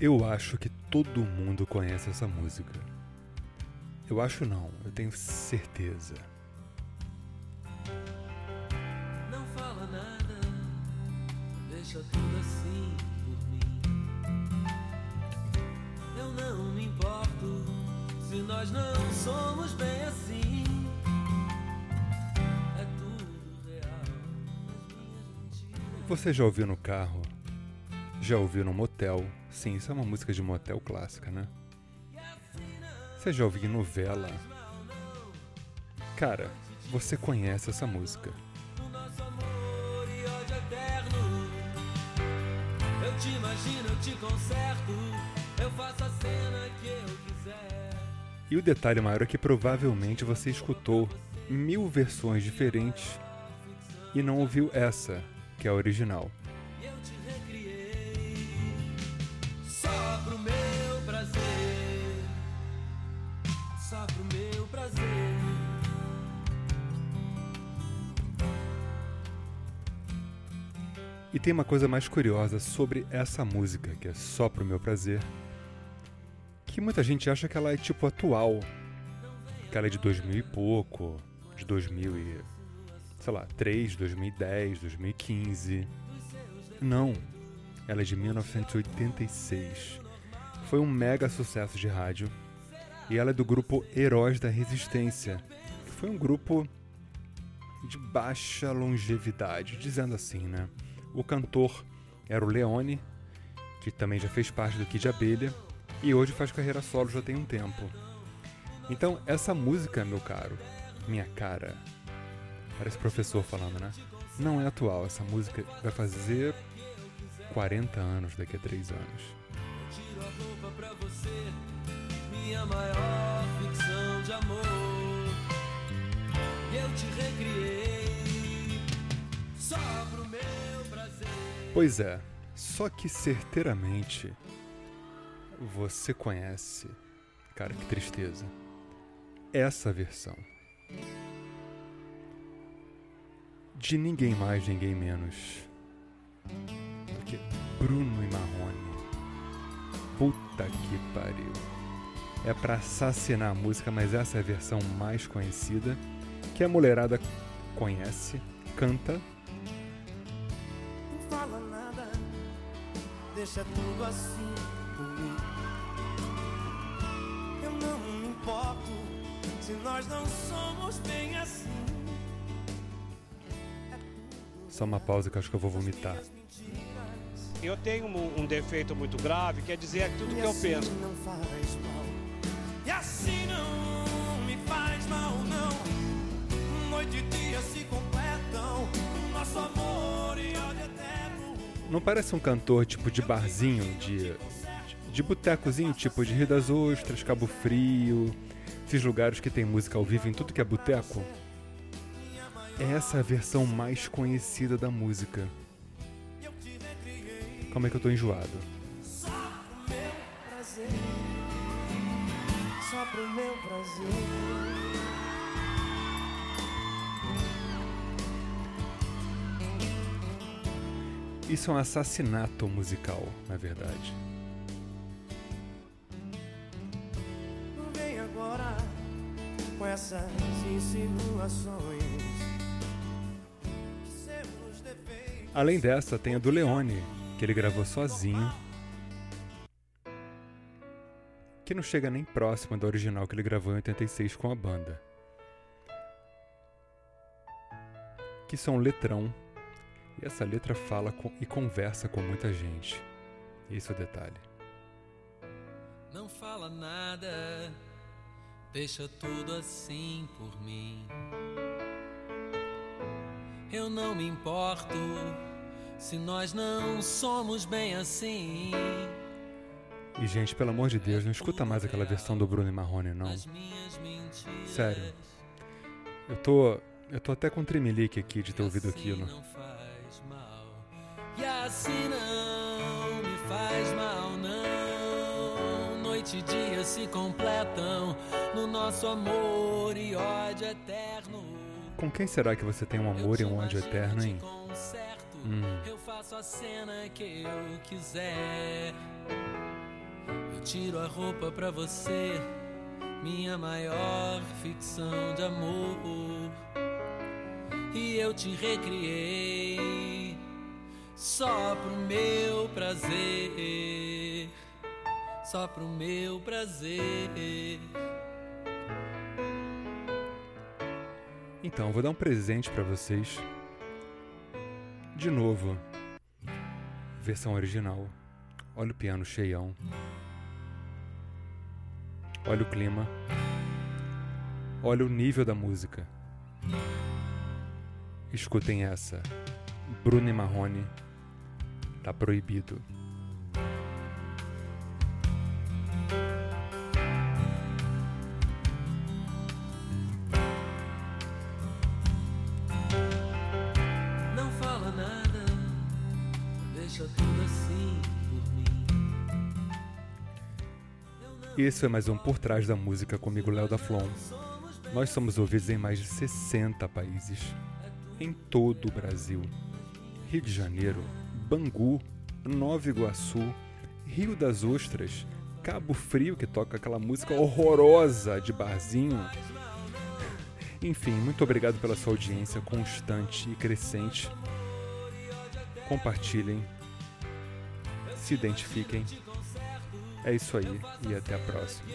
Eu acho que todo mundo conhece essa música. Eu acho não, eu tenho certeza. Não fala nada, deixa tudo assim por mim. Eu não me importo se nós não somos bem assim. É tudo real, as minhas mentiras. Você já ouviu no carro? Já ouviu no motel? Sim, isso é uma música de motel clássica, né? Você já ouviu em novela? Cara, você conhece essa música. E o detalhe maior é que provavelmente você escutou mil versões diferentes e não ouviu essa, que é a original. E tem uma coisa mais curiosa sobre essa música, que é só pro meu prazer, que muita gente acha que ela é tipo atual, que ela é de 2000 e pouco, de 2000 e, sei lá, 3, 2010, 2015. Não, ela é de 1986. Foi um mega sucesso de rádio e ela é do grupo Heróis da Resistência, que foi um grupo de baixa longevidade, dizendo assim, né? O cantor era o Leone, que também já fez parte do Kid Abelha, e hoje faz carreira solo já tem um tempo. Então, essa música, meu caro, minha cara, parece professor falando, né? Não é atual, essa música vai fazer 40 anos daqui a 3 anos. Tiro a roupa pra você, minha maior ficção de amor. Eu te recriei Pois é, só que certeiramente você conhece, cara, que tristeza, essa versão de ninguém mais, ninguém menos do que Bruno e Marrone. Puta que pariu. É pra assassinar a música, mas essa é a versão mais conhecida, que a mulherada conhece, canta deixa tudo assim por mim. Eu não me importo se nós não somos bem assim. Só uma pausa que eu acho que eu vou vomitar. Eu tenho um, um defeito muito grave, quer dizer é tudo que eu penso. não faz mal. Não parece um cantor tipo de barzinho, de, de botecozinho, tipo de Rio das Ostras, Cabo Frio, esses lugares que tem música ao vivo em tudo que é boteco? Essa é a versão mais conhecida da música. Como é que eu tô enjoado? Só pro meu prazer. Só pro meu prazer. Isso é um assassinato musical, na verdade. Vem agora com essas insinuações. Além dessa, tem a do Leone, que ele gravou sozinho. Que não chega nem próxima da original que ele gravou em 86 com a banda. Que são um letrão. E essa letra fala com- e conversa com muita gente. Esse é o detalhe. Não fala nada, deixa tudo assim por mim. Eu não me importo se nós não somos bem assim. E, gente, pelo amor de Deus, não escuta mais aquela versão do Bruno e Marrone, não. Sério. Eu tô. Eu tô até com tremelique aqui de ter ouvido assim aquilo. Assim não me faz mal, não. Noite e dia se completam no nosso amor e ódio eterno. Com quem será que você tem um amor e um ódio eterno, hein? Concerto, Hum. Eu faço a cena que eu quiser. Eu tiro a roupa pra você, minha maior ficção de amor. E eu te recriei só pro meu prazer, só pro meu prazer. Então, vou dar um presente para vocês. De novo, versão original. Olha o piano cheião. Olha o clima. Olha o nível da música. Escutem essa. Bruno e Marrone. Tá proibido. Não fala nada, deixa tudo assim por mim. Esse foi mais um Por Trás da Música comigo, Léo da Flon. Nós somos ouvidos em mais de 60 países, em todo o Brasil. Rio de Janeiro, Bangu, Nova Iguaçu, Rio das Ostras, Cabo Frio, que toca aquela música horrorosa de barzinho. Enfim, muito obrigado pela sua audiência constante e crescente. Compartilhem, se identifiquem. É isso aí e até a próxima.